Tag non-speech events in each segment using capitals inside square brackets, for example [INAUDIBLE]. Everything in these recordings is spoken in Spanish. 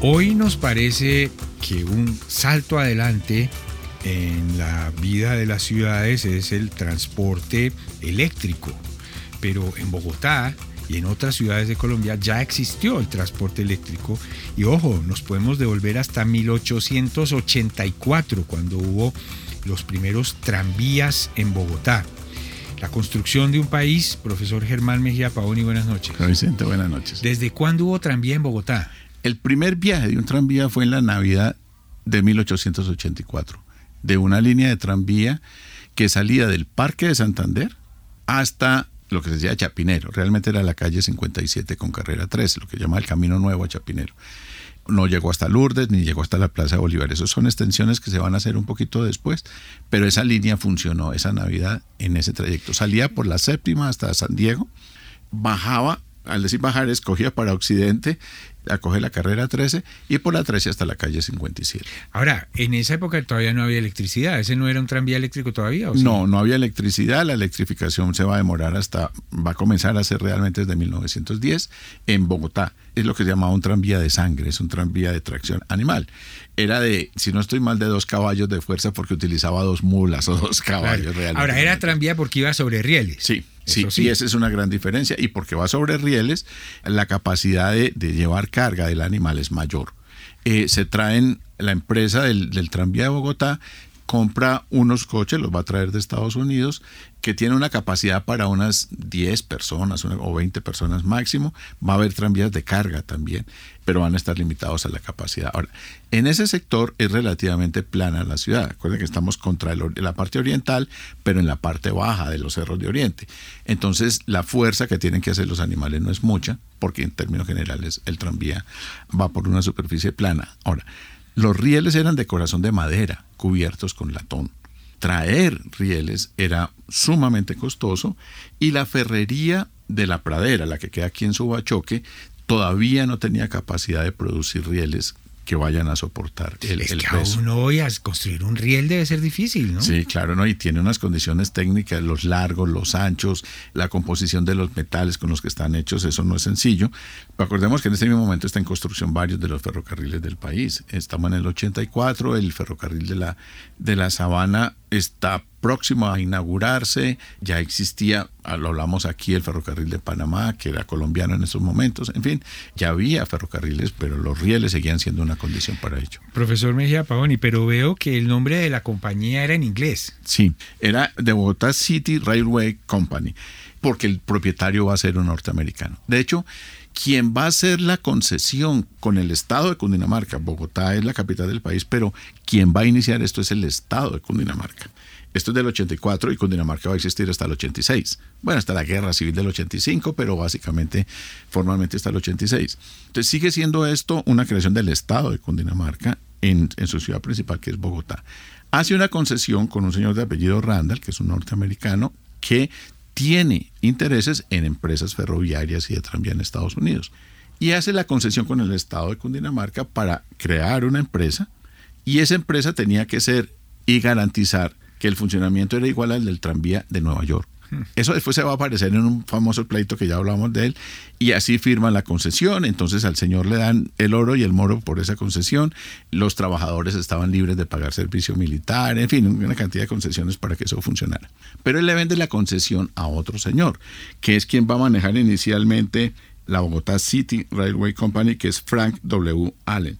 Hoy nos parece que un salto adelante en la vida de las ciudades es el transporte eléctrico, pero en Bogotá y en otras ciudades de Colombia ya existió el transporte eléctrico y ojo, nos podemos devolver hasta 1884 cuando hubo los primeros tranvías en Bogotá. La construcción de un país, profesor Germán Mejía Paoni, buenas noches. Vicente, buenas noches. ¿Desde cuándo hubo tranvía en Bogotá? El primer viaje de un tranvía fue en la Navidad de 1884, de una línea de tranvía que salía del Parque de Santander hasta lo que se decía Chapinero. Realmente era la calle 57 con carrera 13, lo que llama el Camino Nuevo a Chapinero no llegó hasta Lourdes ni llegó hasta la Plaza de Bolívar. Esas son extensiones que se van a hacer un poquito después, pero esa línea funcionó esa Navidad en ese trayecto. Salía por la séptima hasta San Diego, bajaba, al decir bajar, escogía para Occidente acoge la carrera 13 y por la 13 hasta la calle 57. Ahora, en esa época todavía no había electricidad, ¿ese no era un tranvía eléctrico todavía? No, no había electricidad, la electrificación se va a demorar hasta, va a comenzar a ser realmente desde 1910 en Bogotá. Es lo que se llamaba un tranvía de sangre, es un tranvía de tracción animal. Era de, si no estoy mal, de dos caballos de fuerza porque utilizaba dos mulas o dos caballos realmente. Ahora, era tranvía porque iba sobre rieles. Sí. Sí, y esa es una gran diferencia. Y porque va sobre rieles, la capacidad de, llevar carga del animal es mayor. Eh, se traen, la empresa del, del tranvía de Bogotá compra unos coches, los va a traer de Estados Unidos, que tiene una capacidad para unas 10 personas o 20 personas máximo. Va a haber tranvías de carga también, pero van a estar limitados a la capacidad. Ahora, en ese sector es relativamente plana la ciudad. Recuerden que estamos contra la parte oriental, pero en la parte baja de los cerros de Oriente. Entonces, la fuerza que tienen que hacer los animales no es mucha, porque en términos generales el tranvía va por una superficie plana. Ahora, los rieles eran de corazón de madera, cubiertos con latón. Traer rieles era sumamente costoso y la ferrería de la pradera, la que queda aquí en Subachoque, todavía no tenía capacidad de producir rieles que vayan a soportar el, es el que peso. uno hoy a construir un riel debe ser difícil, ¿no? Sí, claro, ¿no? Y tiene unas condiciones técnicas, los largos, los anchos, la composición de los metales con los que están hechos, eso no es sencillo. Pero acordemos que en este mismo momento está en construcción varios de los ferrocarriles del país. Estamos en el 84, el ferrocarril de la, de la Sabana está próximo a inaugurarse, ya existía, ah, lo hablamos aquí, el ferrocarril de Panamá, que era colombiano en esos momentos, en fin, ya había ferrocarriles, pero los rieles seguían siendo una condición para ello. Profesor Mejía Paoni, pero veo que el nombre de la compañía era en inglés. Sí, era de Bogotá City Railway Company, porque el propietario va a ser un norteamericano. De hecho, quien va a hacer la concesión con el Estado de Cundinamarca, Bogotá es la capital del país, pero quien va a iniciar esto es el Estado de Cundinamarca. Esto es del 84 y Cundinamarca va a existir hasta el 86. Bueno, hasta la guerra civil del 85, pero básicamente, formalmente hasta el 86. Entonces sigue siendo esto una creación del Estado de Cundinamarca en, en su ciudad principal, que es Bogotá. Hace una concesión con un señor de apellido Randall, que es un norteamericano, que tiene intereses en empresas ferroviarias y de tranvía en Estados Unidos. Y hace la concesión con el Estado de Cundinamarca para crear una empresa y esa empresa tenía que ser y garantizar que el funcionamiento era igual al del tranvía de Nueva York. Eso después se va a aparecer en un famoso pleito que ya hablamos de él, y así firman la concesión, entonces al señor le dan el oro y el moro por esa concesión, los trabajadores estaban libres de pagar servicio militar, en fin, una cantidad de concesiones para que eso funcionara. Pero él le vende la concesión a otro señor, que es quien va a manejar inicialmente la Bogotá City Railway Company, que es Frank W. Allen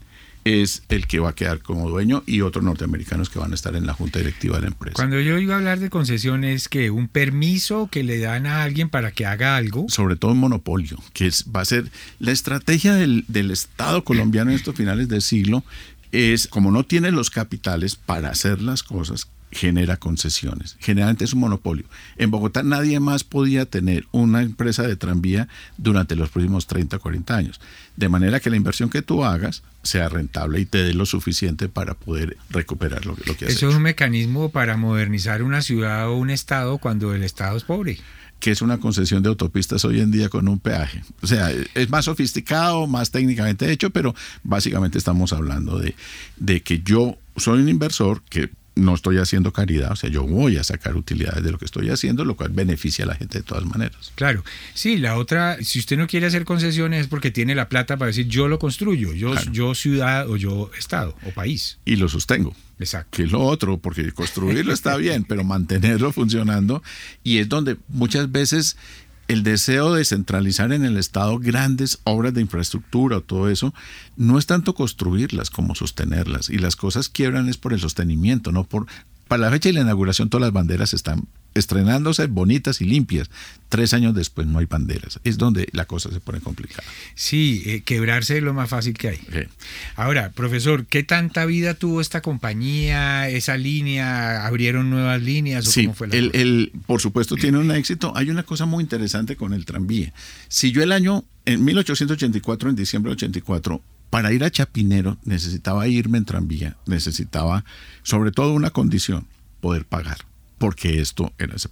es el que va a quedar como dueño y otros norteamericanos que van a estar en la junta directiva de la empresa. Cuando yo iba a hablar de concesiones, que un permiso que le dan a alguien para que haga algo. Sobre todo un monopolio, que es, va a ser la estrategia del, del Estado colombiano en estos finales del siglo es, como no tiene los capitales para hacer las cosas, genera concesiones. Generalmente es un monopolio. En Bogotá nadie más podía tener una empresa de tranvía durante los próximos 30 o 40 años. De manera que la inversión que tú hagas sea rentable y te dé lo suficiente para poder recuperar lo, que has Eso es un mecanismo para modernizar una ciudad o un estado cuando el estado es pobre que es una concesión de autopistas hoy en día con un peaje. O sea, es más sofisticado, más técnicamente hecho, pero básicamente estamos hablando de, de que yo soy un inversor que no estoy haciendo caridad, o sea, yo voy a sacar utilidades de lo que estoy haciendo, lo cual beneficia a la gente de todas maneras. Claro, sí, la otra, si usted no quiere hacer concesiones es porque tiene la plata para decir yo lo construyo, yo, yo ciudad o yo estado o país. Y lo sostengo. Exacto. Que es lo otro, porque construirlo está bien, pero mantenerlo funcionando. Y es donde muchas veces el deseo de centralizar en el Estado grandes obras de infraestructura o todo eso, no es tanto construirlas como sostenerlas. Y las cosas quiebran es por el sostenimiento, no por... Para la fecha de la inauguración todas las banderas están estrenándose bonitas y limpias. Tres años después no hay banderas. Es donde la cosa se pone complicada. Sí, eh, quebrarse es lo más fácil que hay. Ahora, profesor, ¿qué tanta vida tuvo esta compañía, esa línea? ¿Abrieron nuevas líneas? sí, cómo fue el, por supuesto tiene un éxito. Hay una cosa muy interesante con el tranvía. Si yo el año, en 1884, en diciembre de 84, para ir a Chapinero necesitaba irme en tranvía, necesitaba sobre todo una condición, poder pagar porque esto era ese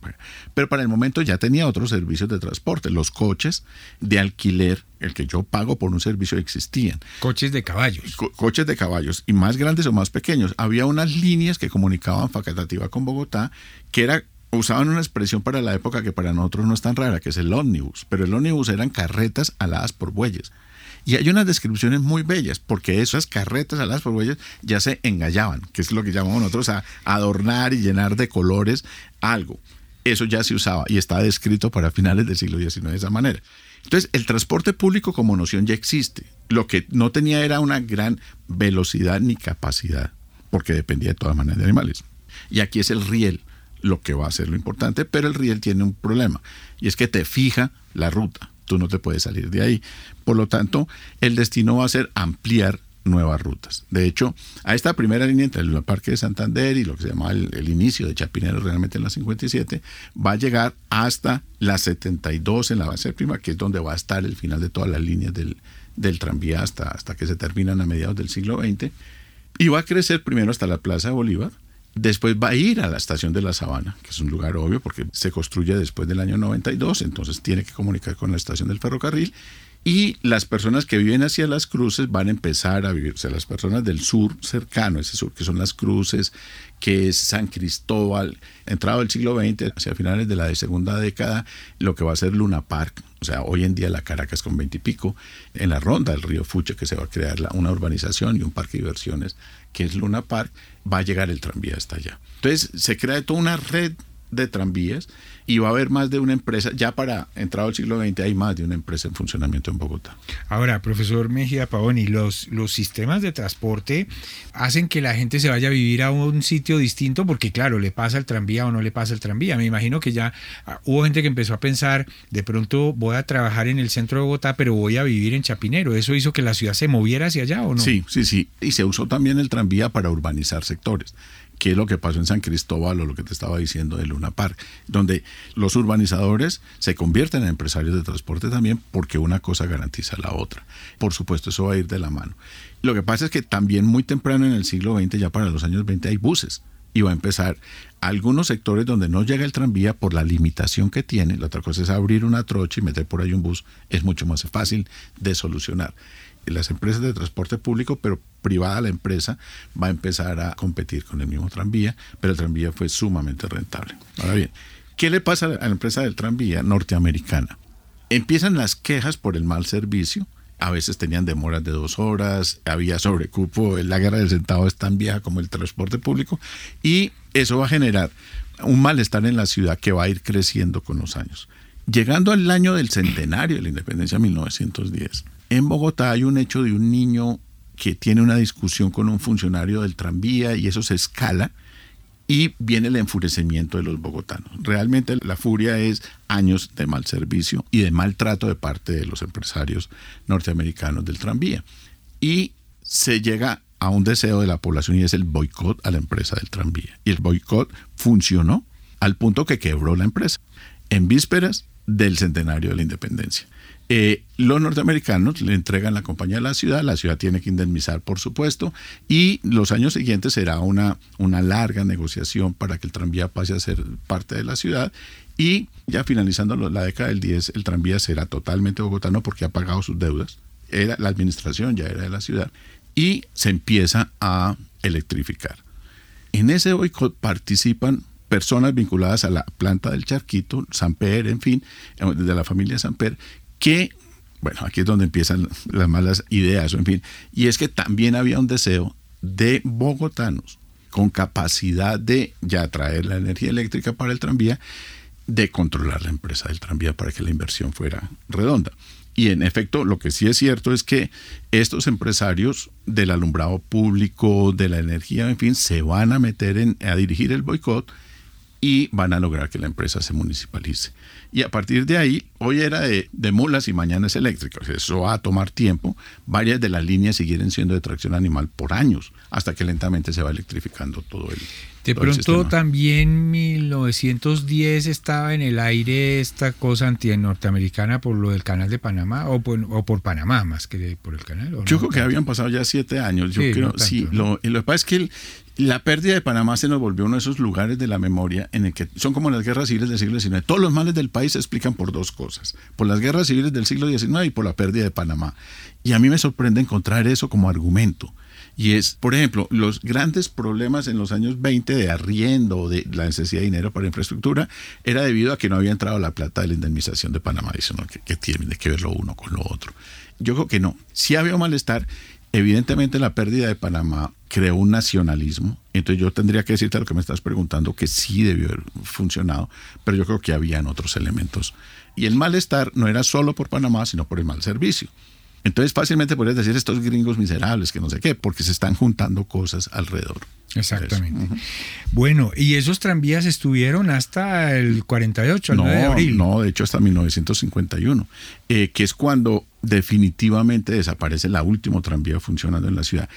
Pero para el momento ya tenía otros servicios de transporte. Los coches de alquiler, el que yo pago por un servicio, existían. Coches de caballos. coches de caballos, y más grandes o más pequeños. Había unas líneas que comunicaban Facatativa con Bogotá, que era usaban una expresión para la época que para nosotros no es tan rara, que es el ómnibus. Pero el ómnibus eran carretas aladas por bueyes. Y hay unas descripciones muy bellas, porque esas carretas a las huellas ya se engallaban, que es lo que llamamos nosotros a adornar y llenar de colores algo. Eso ya se usaba y está descrito para finales del siglo XIX de esa manera. Entonces, el transporte público como noción ya existe. Lo que no tenía era una gran velocidad ni capacidad, porque dependía de todas maneras de animales. Y aquí es el riel lo que va a ser lo importante, pero el riel tiene un problema, y es que te fija la ruta tú no te puedes salir de ahí. Por lo tanto, el destino va a ser ampliar nuevas rutas. De hecho, a esta primera línea entre el Parque de Santander y lo que se llama el, inicio de Chapinero realmente en la 57, va a llegar hasta la 72 en la base prima, que es donde va a estar el final de todas las líneas del, del tranvía hasta, hasta que se terminan a mediados del siglo XX. Y va a crecer primero hasta la Plaza de Bolívar, Después va a ir a la estación de la Sabana, que es un lugar obvio porque se construye después del año 92, entonces tiene que comunicar con la estación del ferrocarril. Y las personas que viven hacia las cruces van a empezar a vivir, o sea, las personas del sur cercano, ese sur, que son las cruces, que es San Cristóbal, entrado el siglo XX, hacia finales de la segunda década, lo que va a ser Luna Park, o sea, hoy en día la Caracas con veintipico, en la ronda del río Fucha, que se va a crear una urbanización y un parque de diversiones que es Luna Park, va a llegar el tranvía hasta allá. Entonces se crea toda una red de tranvías y va a haber más de una empresa, ya para entrado al siglo XX hay más de una empresa en funcionamiento en Bogotá. Ahora, profesor Mejía Pavoni, los, los sistemas de transporte hacen que la gente se vaya a vivir a un sitio distinto porque claro, le pasa el tranvía o no le pasa el tranvía. Me imagino que ya ah, hubo gente que empezó a pensar, de pronto voy a trabajar en el centro de Bogotá, pero voy a vivir en Chapinero. ¿Eso hizo que la ciudad se moviera hacia allá o no? Sí, sí, sí. Y se usó también el tranvía para urbanizar sectores qué es lo que pasó en San Cristóbal o lo que te estaba diciendo de Luna Park, donde los urbanizadores se convierten en empresarios de transporte también porque una cosa garantiza la otra. Por supuesto, eso va a ir de la mano. Lo que pasa es que también muy temprano en el siglo XX, ya para los años 20, hay buses y va a empezar algunos sectores donde no llega el tranvía por la limitación que tiene. La otra cosa es abrir una trocha y meter por ahí un bus. Es mucho más fácil de solucionar las empresas de transporte público, pero privada la empresa, va a empezar a competir con el mismo tranvía, pero el tranvía fue sumamente rentable. Ahora bien, ¿qué le pasa a la empresa del tranvía norteamericana? Empiezan las quejas por el mal servicio, a veces tenían demoras de dos horas, había sobrecupo, la guerra del centavo es tan vieja como el transporte público, y eso va a generar un malestar en la ciudad que va a ir creciendo con los años. Llegando al año del centenario de la independencia, 1910, en Bogotá hay un hecho de un niño que tiene una discusión con un funcionario del tranvía y eso se escala y viene el enfurecimiento de los bogotanos. Realmente la furia es años de mal servicio y de maltrato de parte de los empresarios norteamericanos del tranvía. Y se llega a un deseo de la población y es el boicot a la empresa del tranvía. Y el boicot funcionó al punto que quebró la empresa en vísperas del centenario de la independencia. Eh, los norteamericanos le entregan la compañía a la ciudad, la ciudad tiene que indemnizar, por supuesto, y los años siguientes será una, una larga negociación para que el tranvía pase a ser parte de la ciudad. Y ya finalizando la década del 10, el tranvía será totalmente bogotano porque ha pagado sus deudas. Era, la administración ya era de la ciudad y se empieza a electrificar. En ese boicot participan personas vinculadas a la planta del Charquito, Samper, en fin, de la familia Samper, que, bueno, aquí es donde empiezan las malas ideas, en fin, y es que también había un deseo de bogotanos con capacidad de ya traer la energía eléctrica para el tranvía, de controlar la empresa del tranvía para que la inversión fuera redonda. Y en efecto, lo que sí es cierto es que estos empresarios del alumbrado público, de la energía, en fin, se van a meter en, a dirigir el boicot y van a lograr que la empresa se municipalice. Y a partir de ahí, hoy era de, mulas y mañana es eléctrica. eso va a tomar tiempo. Varias de las líneas siguen siendo de tracción animal por años, hasta que lentamente se va electrificando todo el, de pronto también en 1910 estaba en el aire esta cosa anti-norteamericana por lo del canal de Panamá o por, Panamá más que por el canal. Yo creo que habían pasado ya siete años. Yo creo, sí. Lo, lo, que pasa es que la pérdida de Panamá se nos volvió uno de esos lugares de la memoria en el que son como las guerras civiles del siglo XIX. Todos los males del país se explican por dos cosas, por las guerras civiles del siglo XIX y por la pérdida de Panamá. Y a mí me sorprende encontrar eso como argumento. Y es, por ejemplo, los grandes problemas en los años 20 de arriendo, de la necesidad de dinero para infraestructura, era debido a que no había entrado la plata de la indemnización de Panamá. Dice, ¿no? que, tiene que ver lo uno con lo otro. Yo creo que no. Si había un malestar. Evidentemente la pérdida de Panamá creó un nacionalismo. Entonces yo tendría que decirte lo que me estás preguntando, que sí debió haber funcionado, pero yo creo que habían otros elementos. Y el malestar no era solo por Panamá, sino por el mal servicio. Entonces fácilmente podrías decir estos gringos miserables, que no sé qué, porque se están juntando cosas alrededor. Exactamente. Bueno, ¿y esos tranvías estuvieron hasta el 48, el 9 de abril? No, de hecho hasta 1951, eh, que es cuando definitivamente desaparece la última tranvía funcionando en la ciudad.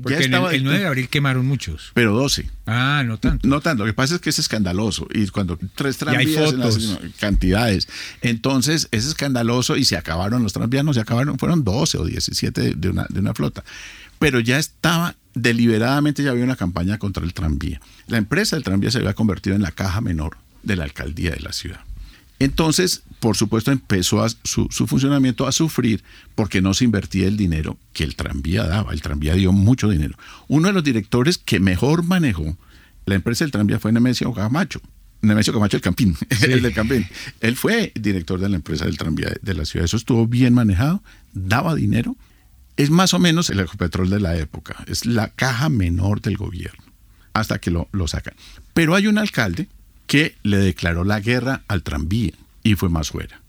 Porque el, 9 de abril quemaron muchos. Pero 12. Ah, no tanto. No tanto. Lo que pasa es que es escandaloso. Y cuando tres tranvías en las cantidades. Entonces es escandaloso y se acabaron los tranvías, no se acabaron, fueron 12 o 17 de una, de una flota. Pero ya estaba deliberadamente ya había una campaña contra el tranvía. La empresa del tranvía se había convertido en la caja menor de la alcaldía de la ciudad. Entonces, por supuesto, empezó su, su, funcionamiento a sufrir porque no se invertía el dinero que el tranvía daba. El tranvía dio mucho dinero. Uno de los directores que mejor manejó la empresa del tranvía fue Nemesio Camacho. Nemesio Camacho, el Campín, [LAUGHS] el del Campín. Él fue director de la empresa del tranvía de la ciudad. Eso estuvo bien manejado, daba dinero es más o menos el Ecopetrol de la época, es la caja menor del gobierno, hasta que lo, sacan. Pero hay un alcalde que le declaró la guerra al tranvía y fue Masuera.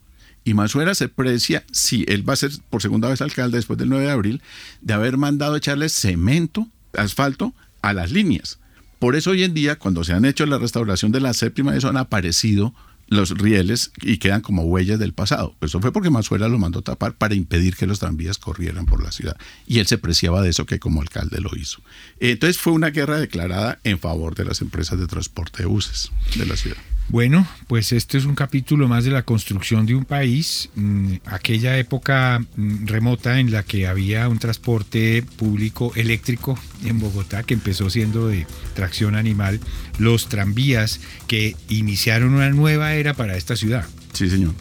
Y Masuera se precia, si él va a ser por segunda vez alcalde después del 9 de abril, de haber mandado echarle cemento, asfalto a las líneas. Por eso hoy en día, cuando se han hecho la restauración de la séptima, eso han aparecido los rieles y quedan como huellas del pasado. Eso fue porque Mazuela lo mandó tapar para impedir que los tranvías corrieran por la ciudad. Y él se preciaba de eso que como alcalde lo hizo. Entonces fue una guerra declarada en favor de las empresas de transporte de buses de la ciudad. Bueno, pues este es un capítulo más de la construcción de un país, mm, aquella época mm, remota en la que había un transporte público eléctrico en Bogotá que empezó siendo de tracción animal, los tranvías que iniciaron una nueva era para esta ciudad. Sí, señor.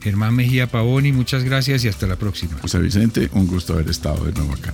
Germán Mejía Pavoni, muchas gracias y hasta la próxima. José Vicente, un gusto haber estado de nuevo acá.